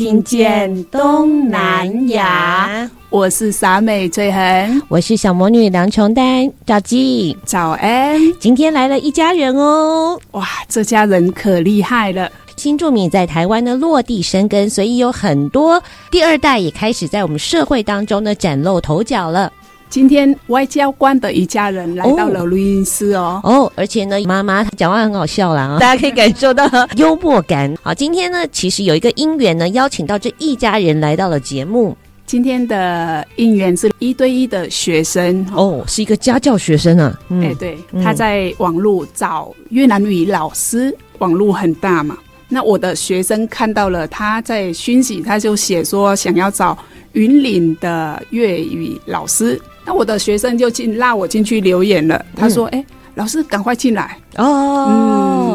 听见东南亚。我是傻美翠恒，我是小魔女梁琼丹，赵记早安。今天来了一家人哦，哇，这家人可厉害了。新住民在台湾呢落地生根，所以有很多第二代也开始在我们社会当中呢崭露头角了。今天外交官的一家人来到了录音室哦哦，而且呢，妈妈讲话很好笑啦，大家可以感受到 幽默感。好，今天呢，其实有一个因缘呢，邀请到这一家人来到了节目。今天的因缘是一对一的学生哦，是一个家教学生啊。哎、嗯，对，他在网络找越南语老师，网络很大嘛。那我的学生看到了他在讯息，他就写说想要找云岭的粤语老师。那我的学生就进拉我进去留言了，他说：“哎、嗯欸，老师赶快进来。哦，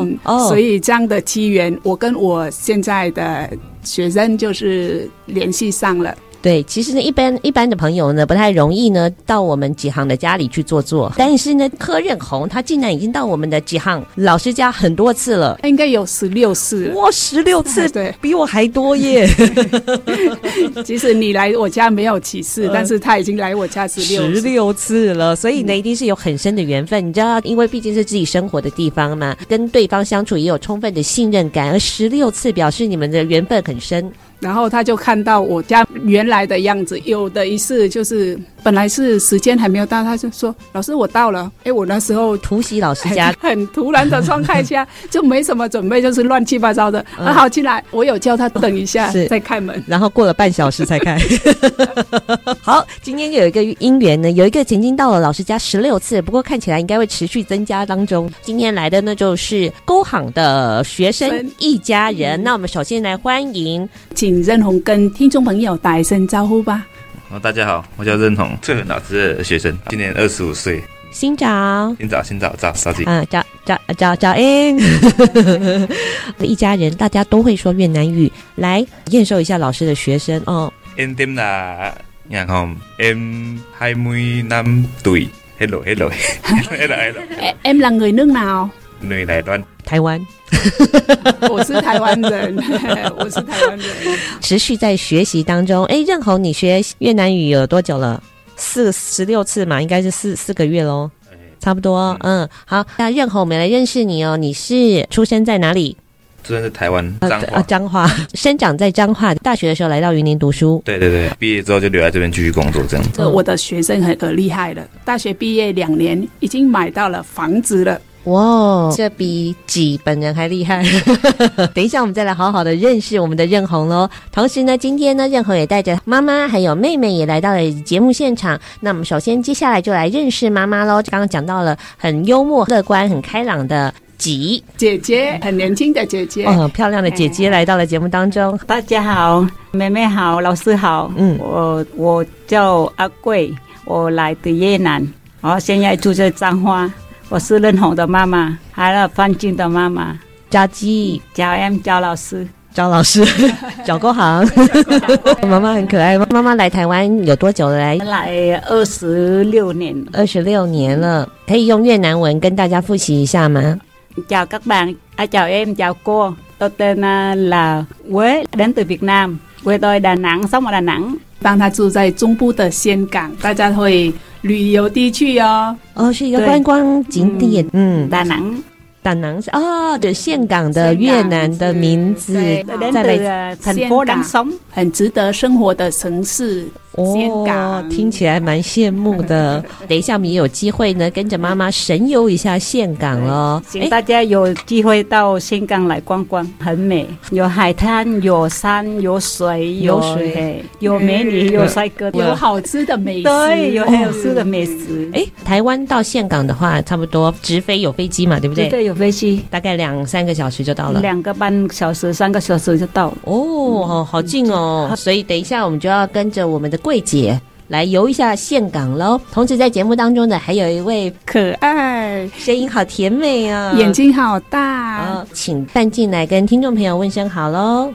嗯哦，所以这样的机缘，我跟我现在的学生就是联系上了。”对，其实呢，一般一般的朋友呢，不太容易呢到我们几行的家里去坐坐。但是呢，柯任红他竟然已经到我们的几行老师家很多次了，应该有十六次。哇，十六次，对，比我还多耶！即使你来我家没有几次，但是他已经来我家十六十六次了，所以呢，一定是有很深的缘分。你知道，因为毕竟是自己生活的地方嘛，跟对方相处也有充分的信任感，而十六次表示你们的缘分很深。然后他就看到我家原来的样子，有的一次就是本来是时间还没有到，他就说：“老师，我到了。”哎，我那时候突袭老师家，很突然的状态下，就没什么准备，就是乱七八糟的。好进来，我有叫他等一下 再开门，然后过了半小时才开。好，今天有一个姻缘呢，有一个曾经到了老师家十六次，不过看起来应该会持续增加当中。今天来的呢就是高行的学生一家人。那我们首先来欢迎。请任红跟听众朋友打一声招呼吧。哦，大家好，我叫任红，最老师的学生，今年二十五岁。新早，新早，新早，早早起。嗯，早早早早安。一家人，大家都会说越南语，来验收一下老师的学生哦。Em tên là Nhàn Hồng, em hai mươi lăm tuổi. Hello，Hello，Hello，Hello。Em là người nước nào？người Đài Loan。台湾，我是台湾人，我是台湾人，持续在学习当中。哎，任红，你学越南语有多久了？四十六次嘛，应该是四四个月喽，差不多。嗯，好，那任红，我们来认识你哦。你是出生在哪里？出生在台湾彰化，啊，彰化，生长在彰化。大学的时候来到云林读书，对对对，毕业之后就留在这边继续工作，这样子。我的学生很很厉害了，大学毕业两年，已经买到了房子了。哇，这比己本人还厉害！等一下，我们再来好好的认识我们的任红喽。同时呢，今天呢，任红也带着妈妈还有妹妹也来到了节目现场。那我们首先接下来就来认识妈妈喽。刚刚讲到了很幽默、乐观、很开朗的己姐姐，很年轻的姐姐，哦，漂亮的姐姐来到了节目当中。大家好，妹妹好，老师好，嗯，我我叫阿贵，我来自越南，我现在住在彰化。我是任红的妈妈，还有范静的妈妈，家鸡，叫 M 焦老师，焦老师，脚够行。妈妈很可爱。妈妈来台湾有多久了？来来二十六年，二十六年了。可以用越南文跟大家复习一下吗？叫 các bạn, chào em, chào cô. Tôi tên là Quế, đến từ Việt Nam. Quê tôi Đà Nẵng, sống ở Đà Nẵng. 当他住在中部的峴港，大家会旅游地区哦。哦，是一个观光景点。嗯，大南。大南是哦，对，岘港的越南的名字，再来很多人生，很值得生活的城市。哦，听起来蛮羡慕的。等一下，我们也有机会呢，跟着妈妈神游一下岘港哦。请大家有机会到岘港来逛逛，很美，有海滩，有山，有水，有水，有美女，有帅哥，有好吃的美食，对，有很好吃的美食。哎，台湾到岘港的话，差不多直飞有飞机嘛，对不对？对，有飞机，大概两三个小时就到了，两个半小时，三个小时就到了。哦，好近哦。所以等一下，我们就要跟着我们的贵姐来游一下岘港喽。同时在节目当中呢，还有一位可爱、声音好甜美啊，眼睛好大。哦，请范静来跟听众朋友问声好喽。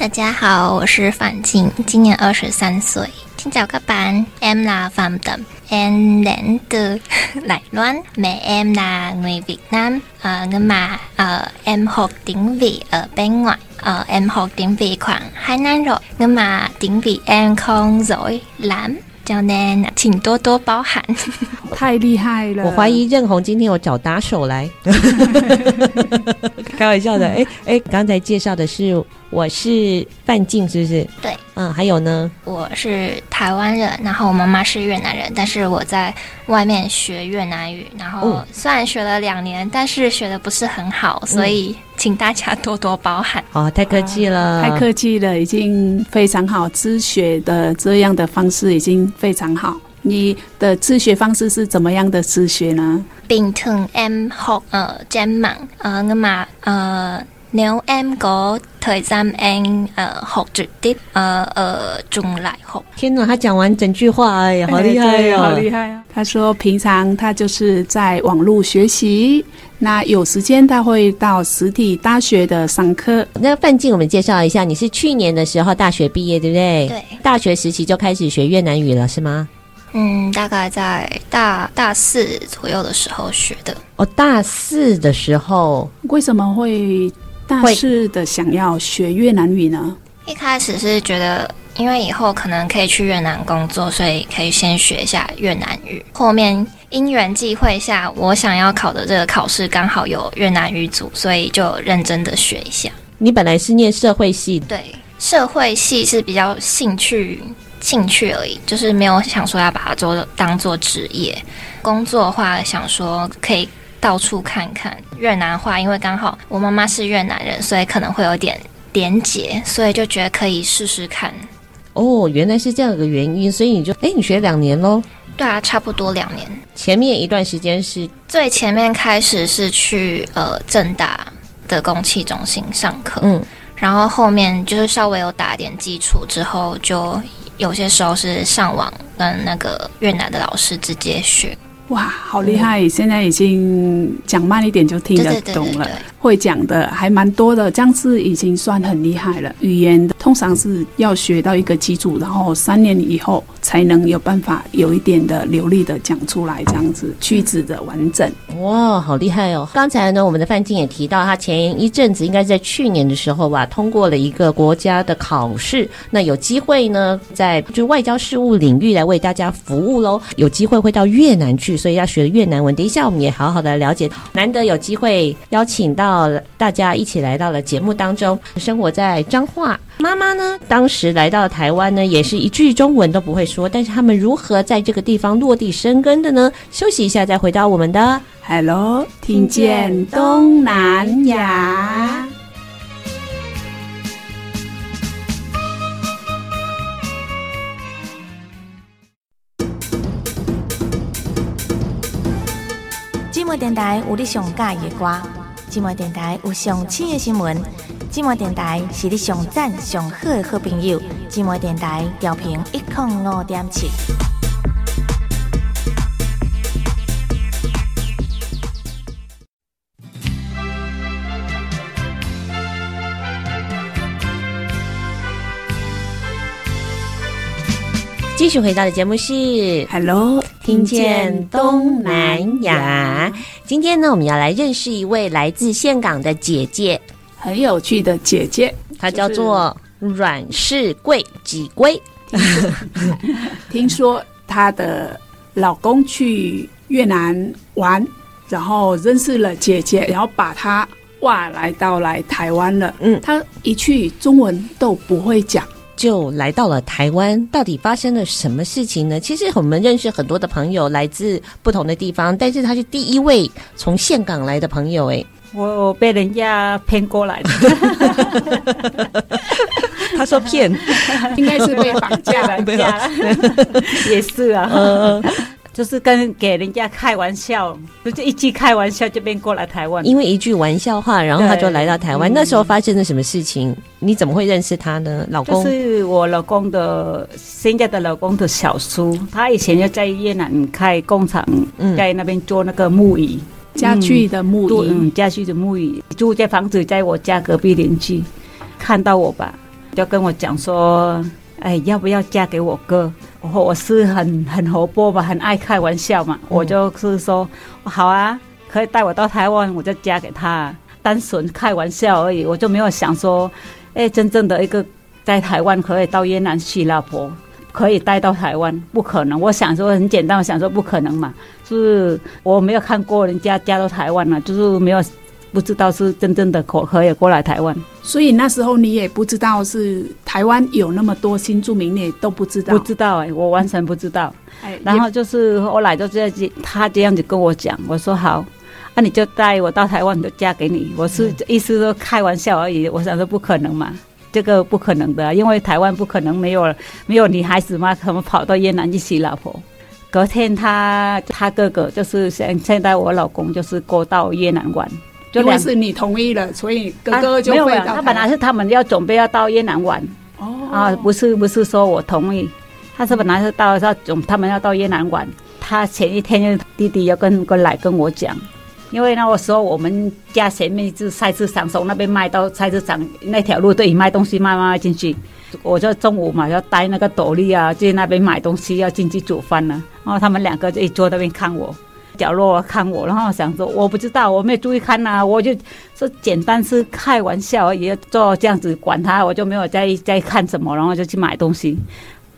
大家好，我是范静，今年二十三岁。请找个班，em là Phạm Tầm，em đến từ Đài Loan, mẹ em là người Việt Nam, uh, nhưng mà uh, em học tiếng Việt ở bên ngoài, uh, em học tiếng Việt khoảng hai năm rồi, nhưng mà tiếng Việt em không giỏi lắm。 Cho nên 请多多包涵。太厉害了！我怀疑任红今天有找打手来，开玩笑的。哎哎，刚才介绍的是我是范静，是不是？对，嗯，还有呢？我是台湾人，然后我妈妈是越南人，但是我在外面学越南语，然后虽然学了两年，但是学的不是很好，所以请大家多多包涵。哦，太客气了，太客气了，已经非常好。自学的这样的方式已经非常好。你的自学方式是怎么样的自学呢？bình thường em học ở trên mạng，呃，那么呃，nếu em có thời gian em 呃 học trực tiếp，呃呃，中来学。天哪，他讲完整句话，哎呀，好厉害呀，好厉害啊！他说平常他就是在网络学习，那有时间他会到实体大学的上课。那范静，我们介绍一下，你是去年的时候大学毕业，对不对？对。大学时期就开始学越南语了，是吗？嗯，大概在大大四左右的时候学的。哦，大四的时候，为什么会大四的想要学越南语呢？一开始是觉得，因为以后可能可以去越南工作，所以可以先学一下越南语。后面因缘际会下，我想要考的这个考试刚好有越南语组，所以就认真的学一下。你本来是念社会系，对，社会系是比较兴趣。兴趣而已，就是没有想说要把它做当做职业。工作的话，想说可以到处看看。越南话，因为刚好我妈妈是越南人，所以可能会有点连结，所以就觉得可以试试看。哦，原来是这样的原因，所以你就哎，你学两年喽？对啊，差不多两年。前面一段时间是最前面开始是去呃正大的公器中心上课，嗯，然后后面就是稍微有打点基础之后就。有些时候是上网跟那个越南的老师直接学。哇，好厉害！嗯、现在已经讲慢一点就听得懂了，对对对对对，会讲的还蛮多的，这样子已经算很厉害了。语言的通常是要学到一个基础，然后三年以后才能有办法有一点的流利的讲出来，这样子句子的完整。哇，好厉害哦！刚才呢，我们的范静也提到，他前一阵子应该在去年的时候吧，通过了一个国家的考试，那有机会呢，在就外交事务领域来为大家服务喽。有机会会到越南去。所以要学越南文，等一下我们也好好的了解。难得有机会邀请到大家一起来到了节目当中。生活在彰化，妈妈呢，当时来到台湾呢，也是一句中文都不会说。但是他们如何在这个地方落地生根的呢？休息一下，再回到我们的 Hello，听见东南亚。寂寞电台有你上喜欢的歌，寂寞电台有上新的新闻，寂寞电台是你上赞上好的好朋友，寂寞电台调频一点五点七。继续回到的节目是 Hello，听见东南亚。今天呢，我们要来认识一位来自峴港的姐姐，很有趣的姐姐，她叫做阮氏贵几龟。听说她的老公去越南玩，然后认识了姐姐，然后把她哇来到来台湾了。嗯，她一去中文都不会讲。就来到了台湾，到底发生了什么事情呢？其实我们认识很多的朋友来自不同的地方，但是他是第一位从岘港来的朋友。哎，我被人家骗过来的。他说骗，应该是被绑架了，绑架了，也是啊。嗯就是跟给人家开玩笑，就一句开玩笑就变过来台湾。因为一句玩笑话，然后他就来到台湾。那时候发生了什么事情？你怎么会认识他呢？老公是我老公的现在的老公的小叔，他以前就在越南开工厂，在那边做那个木椅家具的木椅，嗯，家具的木椅。住在房子在我家隔壁邻居，看到我吧，就跟我讲说：“哎，要不要嫁给我哥？”我我是很很活泼吧，很爱开玩笑嘛。我就是说，好啊，可以带我到台湾，我就嫁给他。单纯开玩笑而已，我就没有想说，哎，真正的一个在台湾可以到越南娶老婆，可以带到台湾，不可能。我想说很简单，我想说不可能嘛，就是我没有看过人家嫁到台湾了，就是没有。不知道是真正的可可以过来台湾，所以那时候你也不知道是台湾有那么多新住民，你也都不知道。不知道哎、欸，我完全不知道。哎，然后就是后来就这样子，他这样子跟我讲，我说好，那、啊、你就带我到台湾，就嫁给你。我是意思说开玩笑而已，我想说不可能嘛，这个不可能的，因为台湾不可能没有没有女孩子嘛，他们跑到越南去娶老婆。隔天他他哥哥就是现现在我老公就是过到越南玩。就因为是你同意了，所以哥哥就会、啊、他本来是他们要准备要到越南玩，哦啊，不是不是说我同意，他是本来是到要总他们要到越南玩，他前一天就弟弟要跟过来跟我讲，因为那个时候我们家前面是菜市场，从那边卖到菜市场那条路都已卖东西卖卖进去，我就中午嘛要带那个斗笠啊去那边买东西要进去煮饭呢，然后他们两个就一坐那边看我。角落看我，然后想说我不知道，我没有注意看呐、啊，我就说简单是开玩笑而已，做这样子管他，我就没有在意在看什么，然后就去买东西。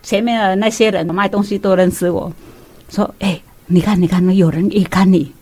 前面的那些人卖东西都认识我，说：“哎，你看，你看，有人一看你。”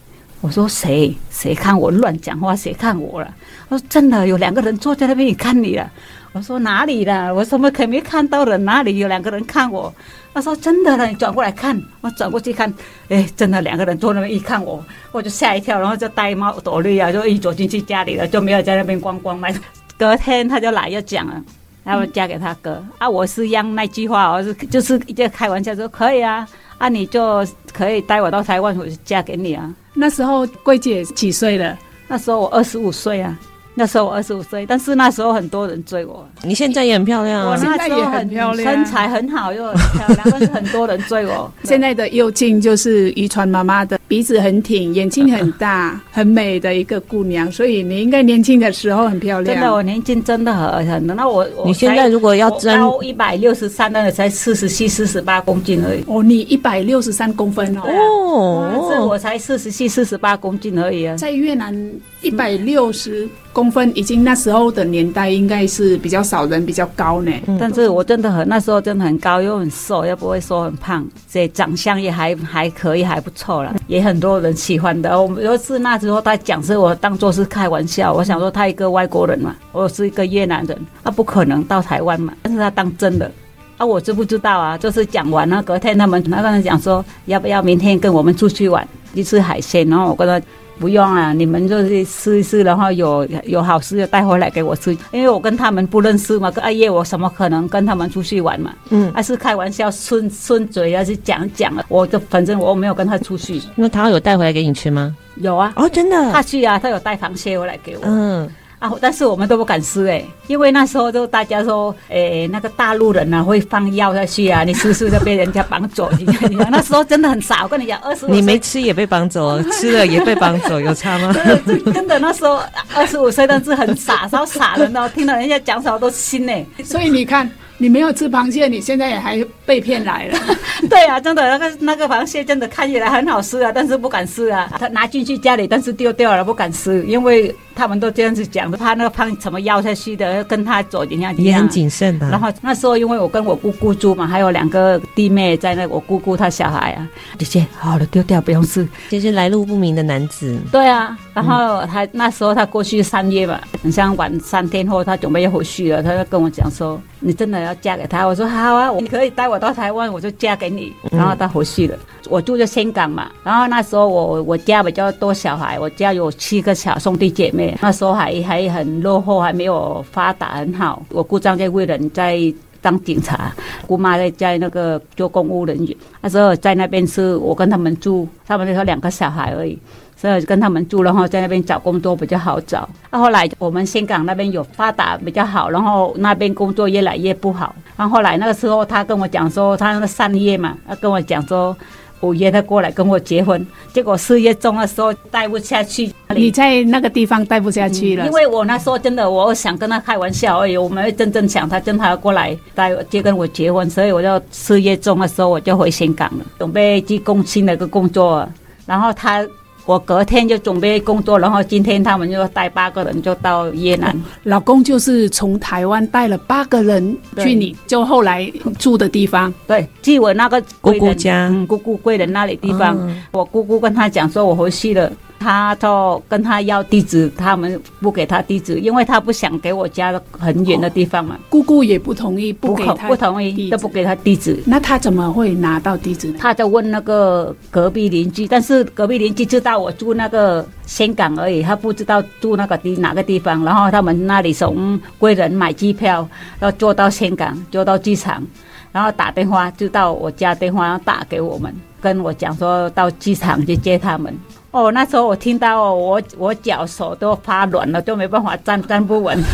我说：“谁？谁看我乱讲话？谁看我了？”我说：“真的有两个人坐在那边，也看你了。”我说：“哪里了？我怎么可没看到人？哪里有两个人看我？”他说：“真的了，你转过来看。”我转过去看，哎，真的两个人坐那边一看我，我就吓一跳，然后就戴帽躲绿啊，就一走进去家里了，就没有在那边逛逛嘛。隔天他就来要讲了，然后嫁给他哥、啊。我是让那句话，我是就是一直开玩笑说可以啊，啊你就可以带我到台湾，我就嫁给你啊。那时候桂姐几岁了？那时候我二十五岁啊。那时候我二十五岁，但是那时候很多人追我。你现在也很漂亮啊！我那时候很漂亮，身材很好又很漂亮，但是很多人追我。现在的佑静就是遗传妈妈的鼻子很挺，眼睛很大，很美的一个姑娘。所以你应该年轻的时候很漂亮。真的，我年轻真的很很。那我，我你现在如果要增一百六十三，那才四十七、四十八公斤而已。哦，你一百六十三公分哦。哦，是我才四十七、四十八公斤而已啊。在越南一百六十。公分已经那时候的年代应该是比较少人比较高呢，嗯、但是我真的很那时候真的很高又很瘦，又不会说很胖，所以长相也还还可以还不错了，也很多人喜欢的。我们就是那时候他讲是我当做是开玩笑，我想说他一个外国人嘛，我是一个越南人，他不可能到台湾嘛，但是他当真的，啊我知不知道啊？就是讲完了隔天他们那个人讲说要不要明天跟我们出去玩，去吃海鲜，然后我跟他。不用啊，你们就是试一试，然后有有好吃的带回来给我吃。因为我跟他们不认识嘛，跟阿叶我怎么可能跟他们出去玩嘛？嗯，还是开玩笑顺顺嘴要去讲讲啊。我就反正我没有跟他出去。那他有带回来给你吃吗？有啊。哦，真的？他去啊，他有带螃蟹回来给我。嗯。啊！但是我们都不敢吃哎，因为那时候就大家说，哎，那个大陆人啊会放药下去啊，你吃吃就被人家绑走。你看，你看，那时候真的很傻。我跟你讲，二十五，你没吃也被绑走，吃了也被绑走，有差吗？真的，那时候二十五岁，但是很傻，超傻的呢。听到人家讲什么都信呢。所以你看。你没有吃螃蟹，你现在也还被骗来了。对啊，真的那个那个螃蟹真的看起来很好吃啊，但是不敢吃啊。他拿进去家里，但是丢掉了，不敢吃，因为他们都这样子讲的，怕那个螃什么咬下去的，跟他走一样。也很谨慎的。然后那时候因为我跟我姑姑住嘛，还有两个弟妹在那，我姑姑她小孩啊，姐姐好了，丢掉不用吃。就是来路不明的男子。对啊，然后他、嗯、那时候他过去三月吧，很像晚三天后他准备要回去了，他就跟我讲说。你真的要嫁给他？我说好啊，你可以带我到台湾，我就嫁给你。然后他回去了。我住在香港嘛，然后那时候我我家比较多小孩，我家有七个小兄弟姐妹。那时候还还很落后，还没有发达很好。我姑丈在为人在当警察，姑妈在在那个做公务人员。那时候在那边是我跟他们住，他们那时候两个小孩而已。所以跟他们住，然后在那边找工作比较好找。那后来我们香港那边有发达比较好，然后那边工作越来越不好。然后后来那个时候，他跟我讲说，他那个三月嘛，他跟我讲说五月他过来跟我结婚。结果四月中的时候待不下去，你在那个地方待不下去了。嗯，因为我那时候真的，我想跟他开玩笑而已，我没有真正想他真的要过来待就跟我结婚，所以我就四月中的时候我就回香港了，准备去工薪的一个工作。然后他。我隔天就准备工作，然后今天他们就带八个人就到越南。老公就是从台湾带了八个人去你就后来住的地方，对，去我那个姑姑家，嗯，姑姑贵人那里地方。嗯、我姑姑跟他讲说，我回去了。他就跟他要地址，他们不给他地址，因为他不想给我家很远的地方嘛。哦、姑姑也不同意，不给他不同意，都不给他地址。那他怎么会拿到地址呢？他就问那个隔壁邻居，但是隔壁邻居知道我住那个香港而已，他不知道住那个地哪个地方。然后他们那里从贵人买机票，要坐到香港，坐到机场，然后打电话就到我家电话，要打给我们，跟我讲说到机场去接他们。哦，那时候我听到哦，我我脚手都发软了，都没办法站，站不稳。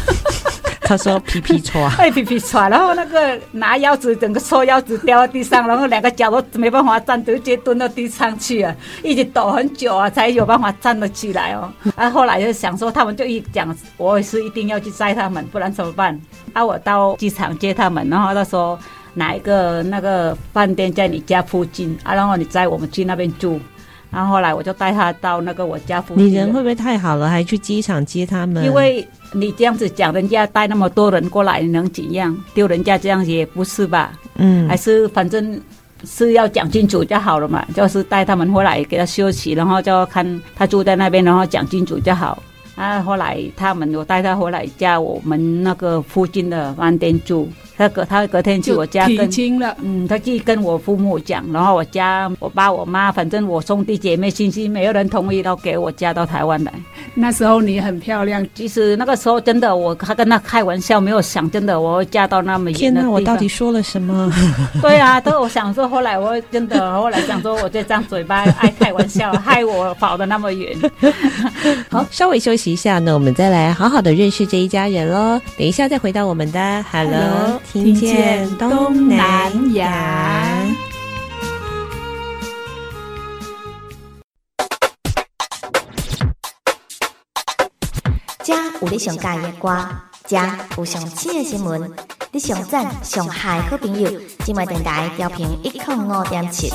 他说皮皮剉，哎皮皮剉，然后那个拿腰子，整个收腰子掉到地上，然后两个脚都没办法站，直接蹲到地上去啊，一直抖很久啊，才有办法站得起来哦。啊，后来就想说，他们就一讲，我也是一定要去载他们，不然怎么办？啊，我到机场接他们，然后他说哪一个那个饭店在你家附近啊，然后你载我们去那边住。然后后来我就带他到那个我家附近。你人会不会太好了，还去机场接他们？因为你这样子讲，人家带那么多人过来，你能怎样？丢人家这样也不是吧？嗯，还是反正是要讲清楚就好了嘛。就是带他们回来给他休息，然后就看他住在那边，然后讲清楚就好。啊，后来他们我带他回来家我们那个附近的饭店住。他隔他隔天去我家跟，嗯，他去跟我父母讲，然后我家我爸我妈，反正我兄弟姐妹亲戚没有人同意，都给我嫁到台湾来。那时候你很漂亮，其实那个时候真的，我还跟他开玩笑，没有想真的我会嫁到那么远的地方。天哪，我到底说了什么？对啊，都我想说，后来我真的后来想说，我这张嘴巴爱开玩笑，害我跑得那么远。好，稍微休息一下呢，我们再来好好的认识这一家人喽。等一下再回到我们的 Hello。听见东南亚，这有你上佳的歌，这有上新的新闻，你上赞上嗨好朋友，今麦电台调频一点五点七。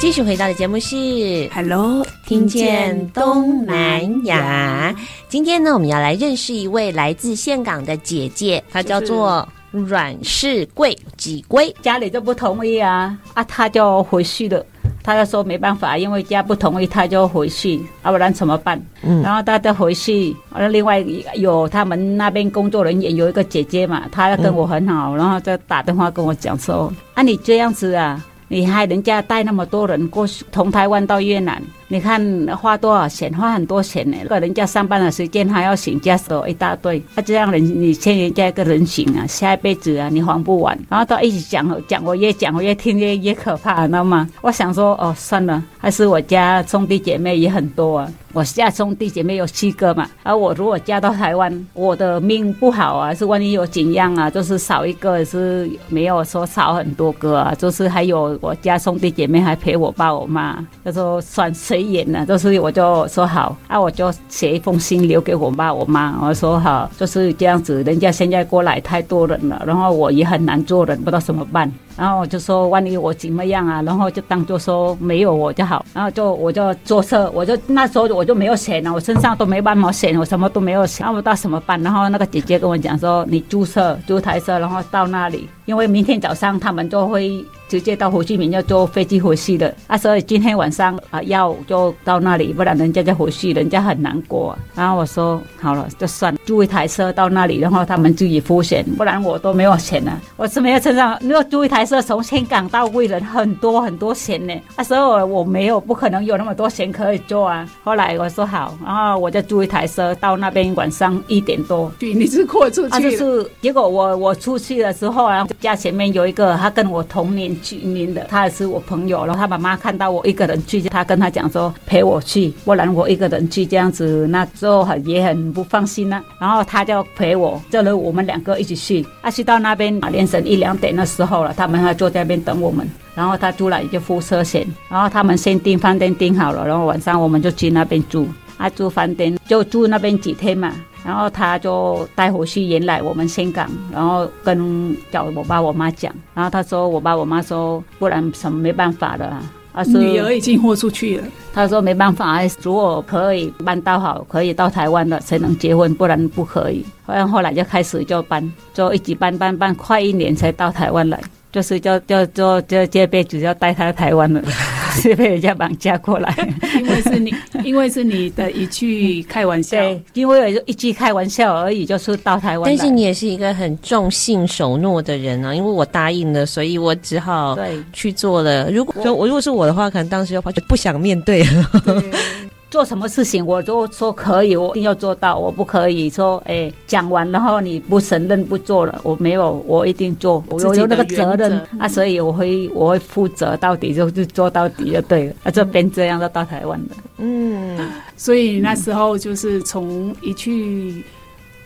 继续回到的节目是《Hello》，听见东南亚。今天呢，我们要来认识一位来自香港的姐姐，她叫做阮氏贵几贵。家里就不同意啊，啊，她就回去了。她就说没办法，因为家不同意，她就回去，要不然怎么办？嗯，然后她就回去。然后另外有他们那边工作人员有一个姐姐嘛，她跟我很好，然后就打电话跟我讲说：“啊，你这样子啊。”你害人家带那么多人过去，从台湾到越南，你看花多少钱？花很多钱呢。如果人家上班的时间还要请假，走一大堆，他这样人你欠人家一个人情啊，下一辈子啊你还不完。然后他一直讲讲，我越讲我越听越越可怕，知道吗？我想说哦，算了，还是我家兄弟姐妹也很多啊。我家兄弟姐妹有七个嘛，而我如果嫁到台湾，我的命不好啊，是万一有怎样啊，就是少一个是没有说少很多个啊，就是还有我家兄弟姐妹还陪我爸我妈，他说算谁随缘了，就是我就说好，啊我就写一封信留给我爸我妈，我说好就是这样子，人家现在过来太多人了，然后我也很难做人，不知道怎么办。然后我就说，万一我怎么样啊？然后就当做说没有我就好。然后就我就坐车，我就那时候我就没有钱了，我身上都没半毛钱，我什么都没有钱，那我到什么办？然后那个姐姐跟我讲说，你租车租台车，然后到那里，因为明天早上他们就会。直接到胡志明要坐飞机回去的，啊，所以今天晚上啊要就到那里，不然人家就回去，人家很难过。然后我说好了，就算租一台车到那里，然后他们自己付钱，不然我都没有钱了。我是没有车上，如果租一台车从香港到贵人，很多很多钱呢。那时候我没有，不可能有那么多钱可以做啊。后来我说好，然后我就租一台车到那边，晚上一点多，对，你是豁出去，啊，就是结果我我出去的时候啊，家前面有一个，他跟我同年。去年的，他也是我朋友，然后他妈妈看到我一个人去，他跟他讲说陪我去，不然我一个人去这样子，那时候很也很不放心呢、啊。然后他就陪我，叫了我们两个一起去。啊，去到那边凌晨一两点的时候了，他们还坐在那边等我们。然后他出来就付车钱，然后他们先订饭店订好了，然后晚上我们就去那边住。啊，住饭店就住那边几天嘛。然后他就带回去原来我们香港，然后跟叫我爸我妈讲，然后他说我爸我妈说不然什么没办法的啊，啊是女儿已经豁出去了，他说没办法，如果可以搬到好，可以到台湾了才能结婚，不然不可以。后来后来就开始就搬，就一直搬搬搬，快一年才到台湾来，就是就就就就这辈子要带他到台湾了。是被人家绑架过来，因为是你，因为是你的一句开玩笑，对，因为有一句开玩笑而已，就是到台湾。但是你也是一个很重信守诺的人啊，因为我答应了，所以我只好对去做了。如果说我如果是我的话，可能当时就就不想面对了。对做什么事情，我都说可以，我一定要做到。我不可以说，哎，讲完然后你不承认不做了，我没有，我一定做，我有那个责任啊，所以我会我会负责到底，就是做到底就对了。啊，这边这样就到台湾了，嗯，所以那时候就是从一句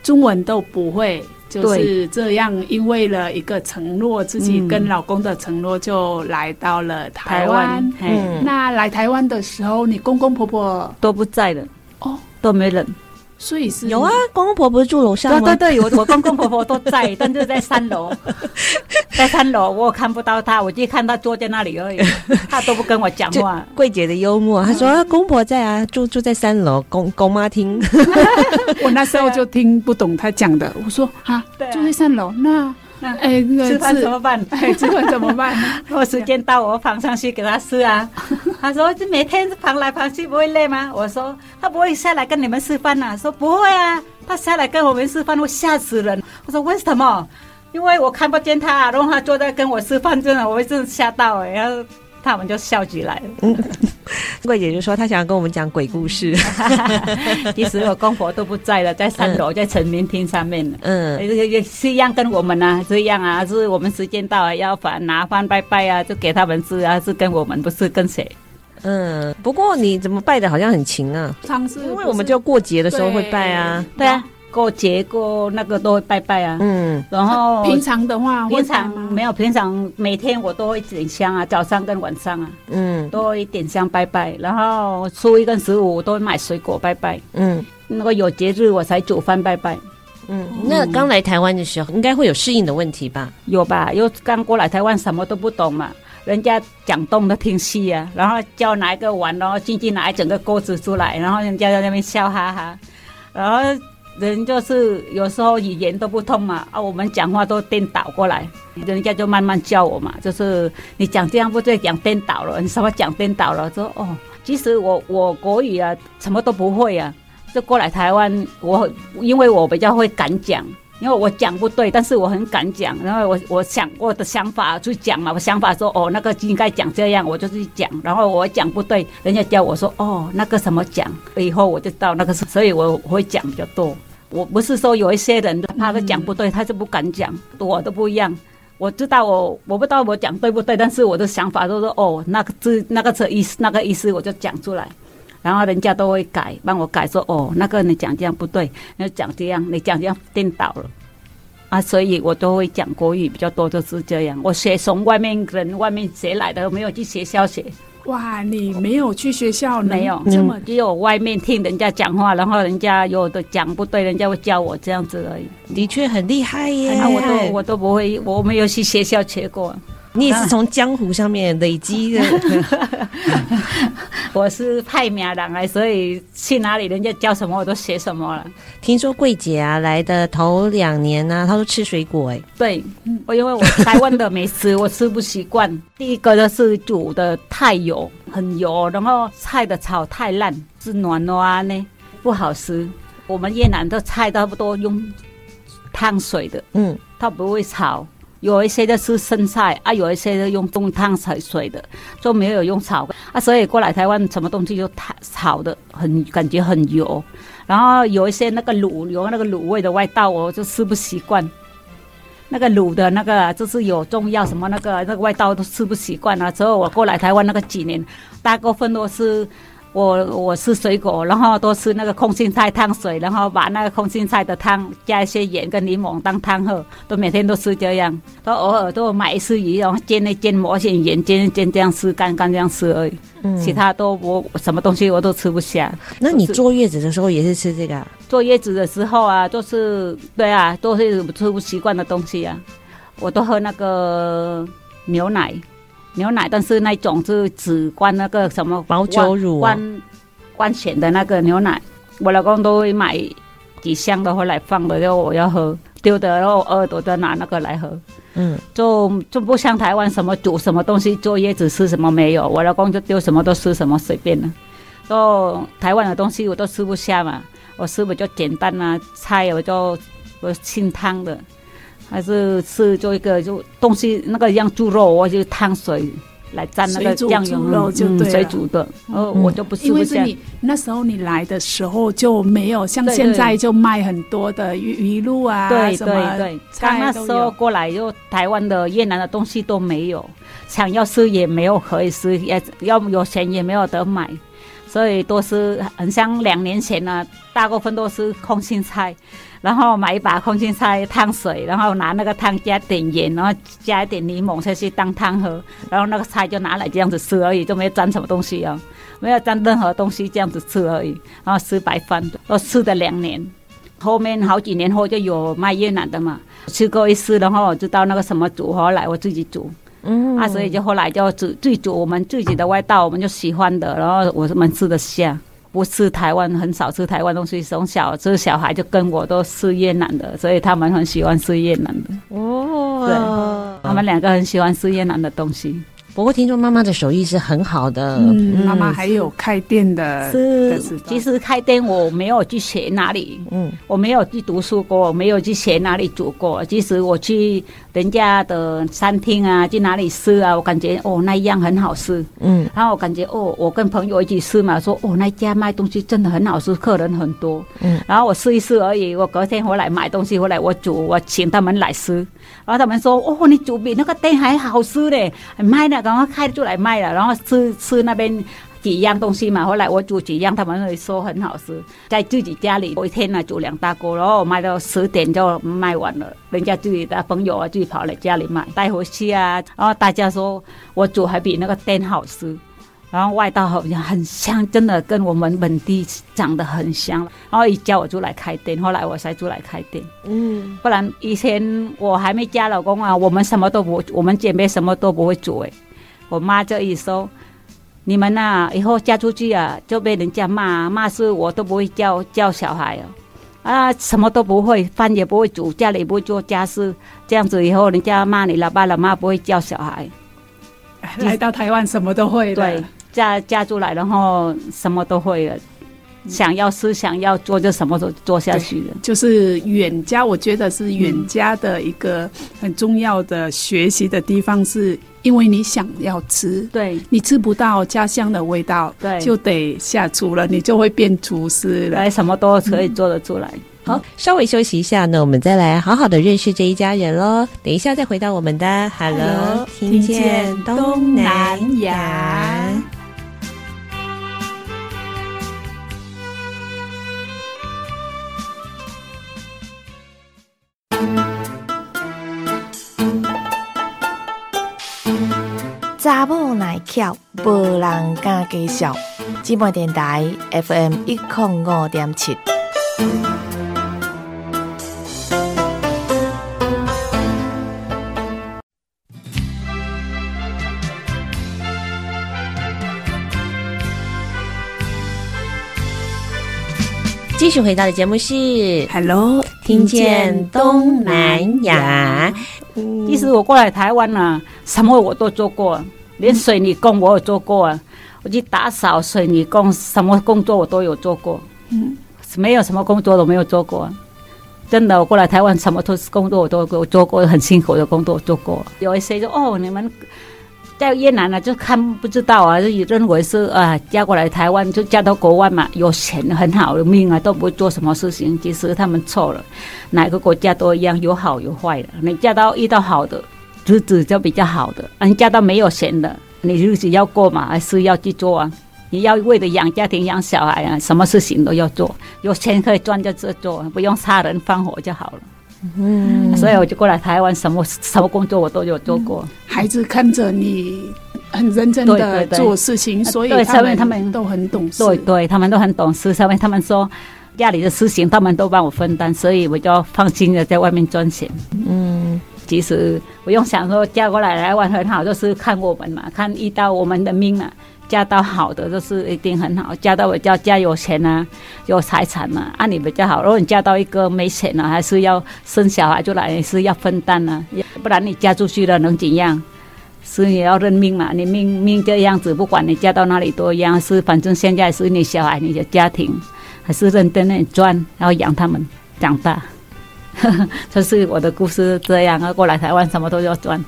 中文都不会。就是这样，因为了一个承诺，自己跟老公的承诺，就来到了台湾。嗯，那来台湾的时候，你公公婆婆都不在了，哦，都没人。所以是有啊，公公婆婆住楼上吗？对对对，我 我公公婆婆都在，但是在三楼，在三楼我看不到他，我就看他坐在那里而已，他都不跟我讲话。桂姐的幽默，她说公婆在啊，住住在三楼，公公妈听。我那时候就听不懂他讲的，我说啊，住在三楼那。哎，吃饭怎么办？哎，吃饭怎么办？我时间到，我跑上去给他吃啊。他说：“这每天跑来跑去不会累吗？”我说：“他不会下来跟你们吃饭呐。”说：“不会啊，他下来跟我们吃饭会吓死人。”我说：“为什么？因为我看不见他，然后他坐在跟我吃饭，真的我会真的吓到哎。”然后他们就笑起来了。桂姐就说她想要跟我们讲鬼故事，其实我公婆都不在了，在三楼，在陈明厅上面。嗯，也也是一样跟我们啊，这样啊，是我们时间到了要饭拿饭拜拜啊，就给他们吃啊，是跟我们不是跟谁。嗯，不过你怎么拜的好像很勤啊？因为我们就过节的时候会拜啊，对啊。过节过那个都会拜拜啊，嗯，然后平常的话，平常没有，平常每天我都会点香啊，早上跟晚上啊，嗯，都会点香拜拜，然后初一跟十五都会买水果拜拜，嗯，那个有节日我才煮饭拜拜，嗯，那刚来台湾的时候应该会有适应的问题吧？有吧？又刚过来台湾什么都不懂嘛，人家讲东的听西啊，然后叫拿一个碗，然后进去拿一整个锅子出来，然后人家在那边笑哈哈，然后。人就是有时候语言都不通嘛，啊，我们讲话都颠倒过来，人家就慢慢教我嘛，就是你讲这样不对，讲颠倒了，你什么讲颠倒了？说哦，其实我我国语啊，什么都不会啊，就过来台湾，我因为我比较会敢讲。因为我讲不对，但是我很敢讲，然后我我想我的想法去讲嘛，我想法说哦，那个应该讲这样，我就去讲，然后我讲不对，人家教我说哦，那个什么讲，以后我就到那个，所以我会讲比较多。我不是说有一些人他都讲不对，他就不敢讲，我都不一样。我知道我我不知道我讲对不对，但是我的想法都是哦，那个字那个字意思那个意思我就讲出来，然后人家都会改，帮我改说哦，那个你讲这样不对，你讲这样，你讲这样颠倒了啊，所以我都会讲国语比较多，就是这样。我学从外面人外面学来的，没有去学校学。哇，你没有去学校？没有，这么只有外面听人家讲话，然后人家有的讲不对，人家会教我这样子而已。的确很厉害耶！我都我都不会，我没有去学校学过。你也是从江湖上面累积的。我是派名人来，所以去哪里人家教什么我都学什么了。听说桂姐啊来的头两年呢、啊，她都吃水果哎。对，我因为我台湾的美食我吃不习惯。第一个就是煮的太油，很油，然后菜的炒太烂，是软糯呢，不好吃。我们越南的菜差不多用烫水的，嗯，它不会炒。有一些的是生菜啊，有一些的用中汤水水的，就没有用炒啊，所以过来台湾什么东西就太炒的很感觉很油，然后有一些那个卤有那个卤味的味道，我就吃不习惯。那个卤的那个就是有中药什么那个那个味道都吃不习惯了。之后我过来台湾那个几年，大部分都是。我我吃水果，然后多吃那个空心菜汤水，然后把那个空心菜的汤加一些盐跟柠檬当汤喝，都每天都吃这样，都偶尔都买一次鱼，然后煎一煎，抹些盐煎一煎这样吃，干干这样吃而已。嗯，其他都我什么东西我都吃不下。那你坐月子的时候也是吃这个？坐月子的时候啊，都是对啊，都是吃不习惯的东西啊，我都喝那个牛奶。牛奶，但是那种是只灌那个什么保酒乳，灌灌选的那个牛奶，我老公都会买几箱的回来放的，就我要喝，丢的然后耳朵都拿那个来喝。嗯，就就不像台湾什么煮什么东西坐月子吃什么没有，我老公就丢什么都吃什么随便了。就台湾的东西我都吃不下嘛，我吃比较简单啊，菜我就我清汤的。还是吃做一个就东西那个像猪肉，我就汤水来蘸那个酱油肉就对、嗯、水煮的，呃、嗯，我就不吃不下。因为是你那时候你来的时候就没有像现在就卖很多的鱼鱼露啊，对对对，刚那时候过来就台湾的越南的东西都没有，想要吃也没有可以吃，也要有钱也没有得买，所以都是很像两年前呢、啊，大部分都是空心菜。然后买一把空心菜烫水，然后拿那个汤加点盐，然后加一点柠檬下去当汤喝，然后那个菜就拿来这样子吃而已，就没有沾什么东西啊，没有沾任何东西，这样子吃而已。然后吃白饭，我吃了两年。后面好几年后就有卖越南的嘛，吃过一次，然后我知道那个什么煮，后来我自己煮，嗯，啊，所以就后来就自自己煮我们自己的味道，我们就喜欢的，然后我们吃得下。不吃台湾，很少吃台湾东西。从小这小孩就跟我都吃越南的，所以他们很喜欢吃越南的。哦，对，他们两个很喜欢吃越南的东西。不过听说妈妈的手艺是很好的，嗯，妈妈还有开店的。是，其实开店我没有去学哪里，嗯，我没有去读书过，我没有去学哪里煮过。其实我去人家的餐厅啊，去哪里吃啊，我感觉哦那一样很好吃，嗯，然后我感觉哦，我跟朋友一起吃嘛，说哦那家卖东西真的很好吃，客人很多，嗯，然后我试一试而已，我隔天回来买东西回来我煮，我请他们来吃，然后他们说哦你煮比那个店还好吃嘞，卖的。然后开出来卖了，然后吃吃那边几样东西嘛。后来我煮几样，他们会说很好吃。在自己家里，我一天呢煮两大锅，然后我卖到十点就卖完了。人家自己的朋友啊，自己跑来家里买，带回去啊。然后大家说我煮还比那个店好吃，然后味道好像很香，真的跟我们本地长得很像。然后一叫我就来开店，后来我才出来开店。嗯，不然以前我还没嫁老公啊，我们什么都不，我们姐妹什么都不会煮哎。我妈就一说：“你们呐、啊，以后嫁出去啊，就被人家骂，骂是我都不会教教小孩哦，啊，什么都不会，饭也不会煮，家里也不会做家事，这样子以后人家骂你老爸老妈不会教小孩。来到台湾什么都会，对，嫁嫁出来然后什么都会了，想要吃想要做就什么都做下去了。就是远家，我觉得是远家的一个很重要的学习的地方是。”因为你想要吃，对，你吃不到家乡的味道，对，就得下厨了，你就会变厨师了，来什么都可以做得出来。好，稍微休息一下呢，我们再来好好的认识这一家人喽。等一下再回到我们的 Hello，听见东南亚。查某耐巧，无人敢介绍。姊妹电台 FM 一零五点七。继续回到的节目是 Hello，听见东南亚。其实我过来台湾呢、啊，什么我都做过。连水泥工我有做过啊，我去打扫水泥工，什么工作我都有做过。嗯，没有什么工作都没有做过，真的。我过来台湾，什么都是工作我都做过，很辛苦的工作做过。有一些说哦，你们在越南呢，就看不知道啊，就认为是啊，嫁过来台湾就嫁到国外嘛，有钱很好的命啊，都不会做什么事情。其实他们错了，哪个国家都一样，有好有坏的。你嫁到遇到好的。日子就比较好的，人家都没有钱的，你日子要过嘛，还是要去做啊？你要为了养家庭、养小孩啊，什么事情都要做，有钱可以赚就这做，不用杀人放火就好了。嗯，所以我就过来台湾，什么什么工作我都有做过。嗯、孩子看着你很认真的做事情，对对对，所以他们他们都很懂事。对对，他们都很懂事。上面他们说家里的事情，他们都帮我分担，所以我就放心的在外面赚钱。嗯。其实不用想说嫁过来台湾很好，就是看我们嘛，看遇到我们的命啊，嫁到好的就是一定很好，嫁到比较家有钱啊，有财产嘛，按、啊、你比较好。如果你嫁到一个没钱啊，还是要生小孩出来，是要分担啊，不然你嫁出去了能怎样？是也要认命嘛，你命命这样子，不管你嫁到哪里都一样，是反正现在是你小孩，你的家庭，还是认真的赚，然后养他们长大。呵 呵这是我的故事，这样啊，过来台湾什么都要赚，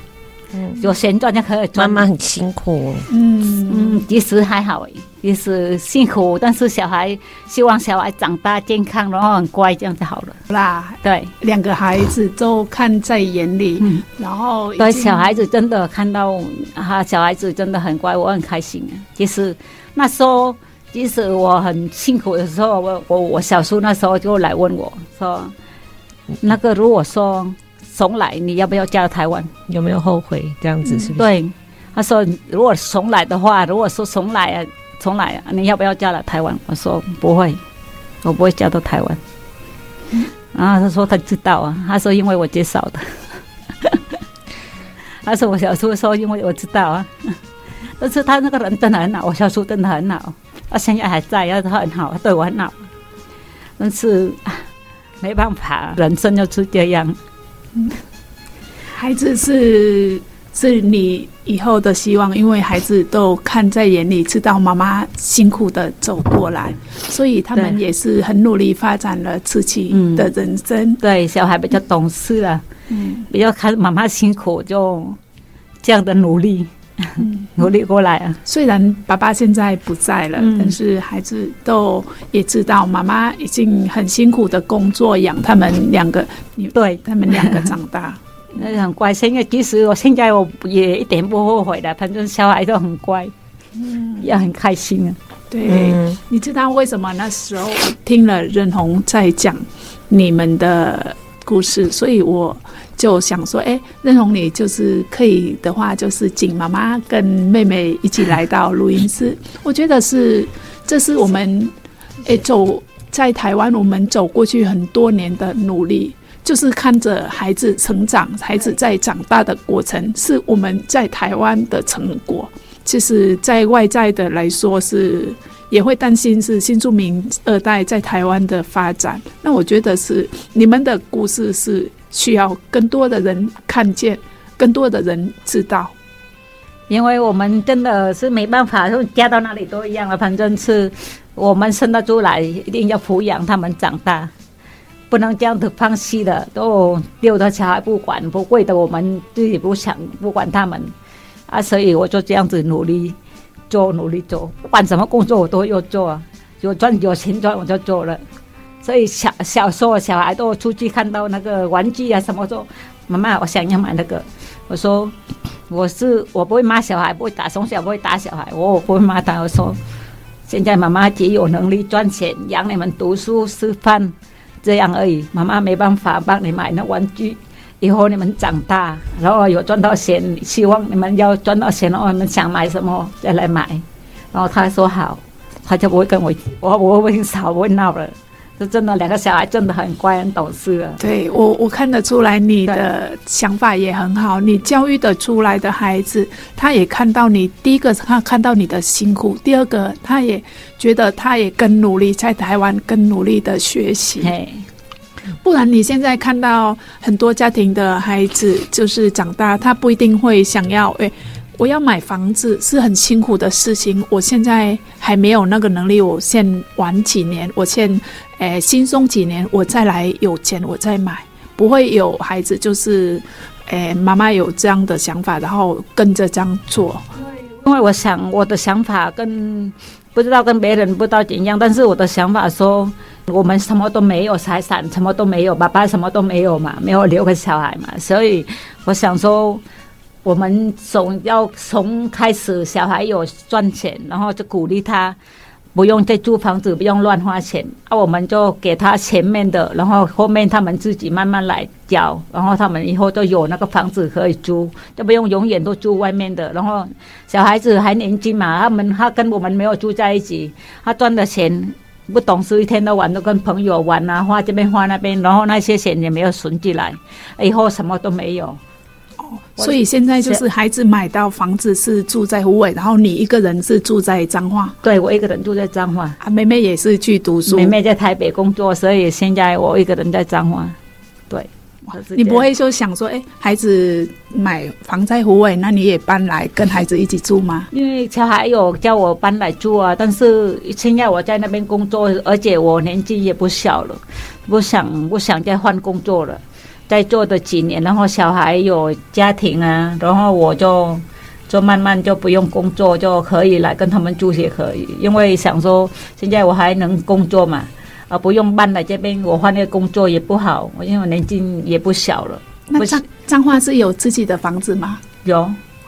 嗯，有旋转就可以赚。妈妈很辛苦，嗯嗯，其实还好，其实辛苦，但是小孩希望小孩长大健康，然后很乖，这样就好了啦。对，两个孩子都看在眼里，嗯，然后对小孩子真的看到哈，小孩子真的很乖，我很开心。其实那时候，即使我很辛苦的时候，我我我小叔那时候就来问我说。那个如果说重来，你要不要嫁到台湾？有没有后悔？这样子是不是？对，他说如果重来的话，如果说重来啊，重来啊，你要不要嫁到台湾？我说不会，我不会嫁到台湾。然后他说他知道啊，他说因为我介绍的。他说我小叔说因为我知道啊，但是他那个人真的很好，我小叔真的很好，他现在还在，他很好，他对我很好，但是。没办法，人生就是这样。孩子是是你以后的希望，因为孩子都看在眼里，知道妈妈辛苦的走过来，所以他们也是很努力发展了自己的人生。对，对，小孩比较懂事了，嗯，比较看妈妈辛苦，就这样的努力。努力过来啊！虽然爸爸现在不在了，嗯、但是孩子都也知道妈妈已经很辛苦的工作养他们两个，对他们两个长大，那很乖。现在其实我现在我也一点不后悔的，反正小孩都很乖，嗯，也很开心啊。对，嗯、你知道为什么那时候听了任红在讲你们的故事，所以我。就想说，哎，任红，你就是可以的话，就是请妈妈跟妹妹一起来到录音室。我觉得是，这是我们，哎，走在台湾，我们走过去很多年的努力，就是看着孩子成长，孩子在长大的过程，是我们在台湾的成果。其实，在外在的来说，是也会担心是新住民二代在台湾的发展。那我觉得是你们的故事是。需要更多的人看见，更多的人知道，因为我们真的是没办法，嫁到哪里都一样了。反正是我们生得出来，一定要抚养他们长大，不能这样子放弃的，都丢的小孩不管，不为的我们自己不想不管他们啊，所以我就这样子努力做，努力做，不管什么工作我都要做，有赚有钱赚我就做了。所以小小时候小孩都出去看到那个玩具啊什么说，妈妈我想要买那个，我说我是我不会骂小孩，不会打，从小不会打小孩，我我不会骂他，我说现在妈妈只有能力赚钱养你们读书吃饭这样而已，妈妈没办法帮你买那玩具。以后你们长大，然后有赚到钱，希望你们要赚到钱，然后你们想买什么再来买。然后他说好，他就不会跟我我我会吵，不会闹了。这真的两个小孩真的很乖很懂事啊。对我我看得出来你的想法也很好，你教育的出来的孩子，他也看到你第一个他看到你的辛苦，第二个他也觉得他也更努力，在台湾更努力的学习。不然你现在看到很多家庭的孩子，就是长大，他不一定会想要。诶，我要买房子是很辛苦的事情，我现在还没有那个能力，我先晚几年，我先诶轻松几年，我再来有钱我再买。不会有孩子就是，诶妈妈有这样的想法，然后跟着这样做。因为我想我的想法跟不知道跟别人不知道怎样，但是我的想法说。我们什么都没有，财产什么都没有，爸爸什么都没有嘛，没有留给小孩嘛，所以我想说，我们总要从开始小孩有赚钱，然后就鼓励他不用再租房子，不用乱花钱，那我们就给他前面的，然后后面他们自己慢慢来交，然后他们以后都有那个房子可以租，就不用永远都住外面的。然后小孩子还年轻嘛，他们他跟我们没有住在一起，他赚的钱。不懂事，一天到晚都跟朋友玩啊，花这边花那边，然后那些钱也没有存起来，以后什么都没有。哦，所以现在就是孩子买到房子是住在虎尾，然后你一个人是住在彰化。对，我一个人住在彰化。啊，妹妹也是去读书。妹妹在台北工作，所以现在我一个人在彰化。对。你不会说想说，哎、欸，孩子买房在虎尾，那你也搬来跟孩子一起住吗？因为小孩有叫我搬来住啊，但是现在我在那边工作，而且我年纪也不小了，不想不想再换工作了，再做的几年，然后小孩有家庭啊，然后我就就慢慢就不用工作，就可以来跟他们住也可以，因为想说现在我还能工作嘛。啊，不用搬来这边，我换那个工作也不好，我因为我年纪也不小了。那彰彰化是有自己的房子吗？有，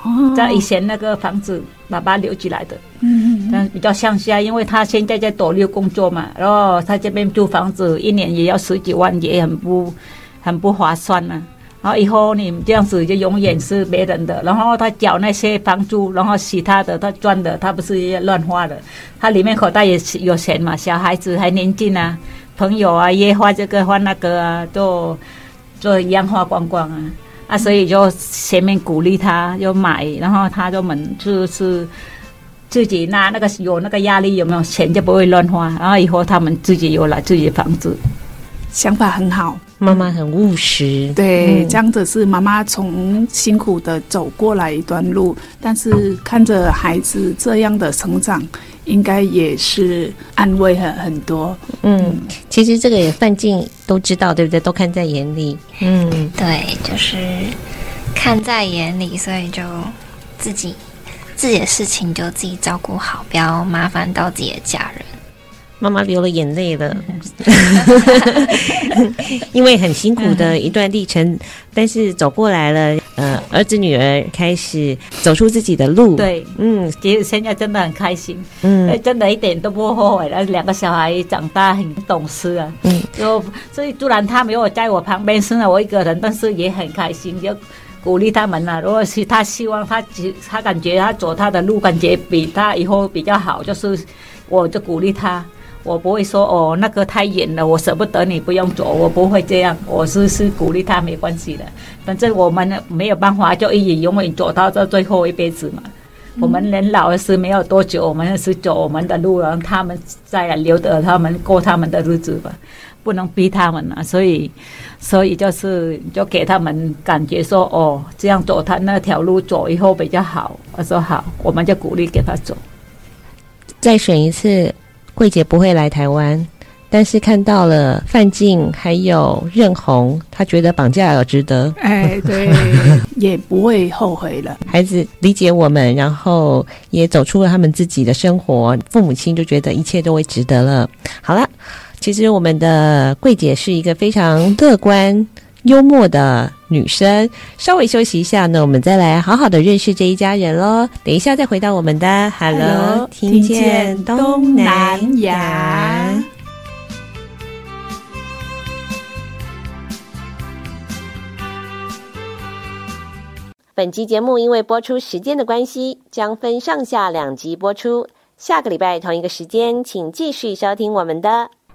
哦，在以前那个房子，爸爸留起来的。嗯嗯，但比较乡下，因为他现在在斗六工作嘛，然后他这边租房子一年也要十几万，也很不很不划算呢，啊。然后以后你这样子就永远是别人的，然后他缴那些房租，然后其他的他赚的，他不是也乱花的，他里面口袋也是有钱嘛，小孩子还年轻啊，朋友啊也花这个花那个啊，都就一样花光光啊，啊，所以就前面鼓励他就买，然后他就们就是自己拿那个有那个压力有没有钱就不会乱花，然后以后他们自己有了自己的房子，想法很好。妈妈很务实，对，嗯、这样子是妈妈从辛苦的走过来一段路，但是看着孩子这样的成长，应该也是安慰很很多。嗯，其实这个也范进都知道，对不对？都看在眼里。嗯，对，就是看在眼里，所以就自己自己的事情就自己照顾好，不要麻烦到自己的家人。妈妈流了眼泪了，因为很辛苦的一段历程，但是走过来了。呃，儿子女儿开始走出自己的路。对，嗯，其实现在真的很开心，嗯，真的一点都不后悔了。两个小孩长大很懂事啊，嗯，就所以虽然他没有在我旁边，剩了我一个人，但是也很开心，就鼓励他们啊。如果是他希望他他感觉他走他的路，感觉比他以后比较好，就是我就鼓励他。我不会说哦，那个太远了，我舍不得你不用走，我不会这样。我是是鼓励他，没关系的。反正我们没有办法，就一直永远走到这最后一辈子嘛。嗯、我们人老了是没有多久，我们是走我们的路，让他们再来留着他们过他们的日子吧，不能逼他们啊。所以，所以就是就给他们感觉说哦，这样走他那条路走以后比较好。我说好，我们就鼓励给他走。再选一次。慧姐不会来台湾，但是看到了范进还有任红，她觉得绑架有值得。哎，对，也不会后悔了。孩子理解我们，然后也走出了他们自己的生活，父母亲就觉得一切都会值得了。好了。其实我们的桂姐是一个非常乐观、幽默的女生。稍微休息一下呢，我们再来好好的认识这一家人喽。等一下再回到我们的 Hello，, Hello 听见东南亚。本集节目因为播出时间的关系，将分上下两集播出。下个礼拜同一个时间，请继续收听我们的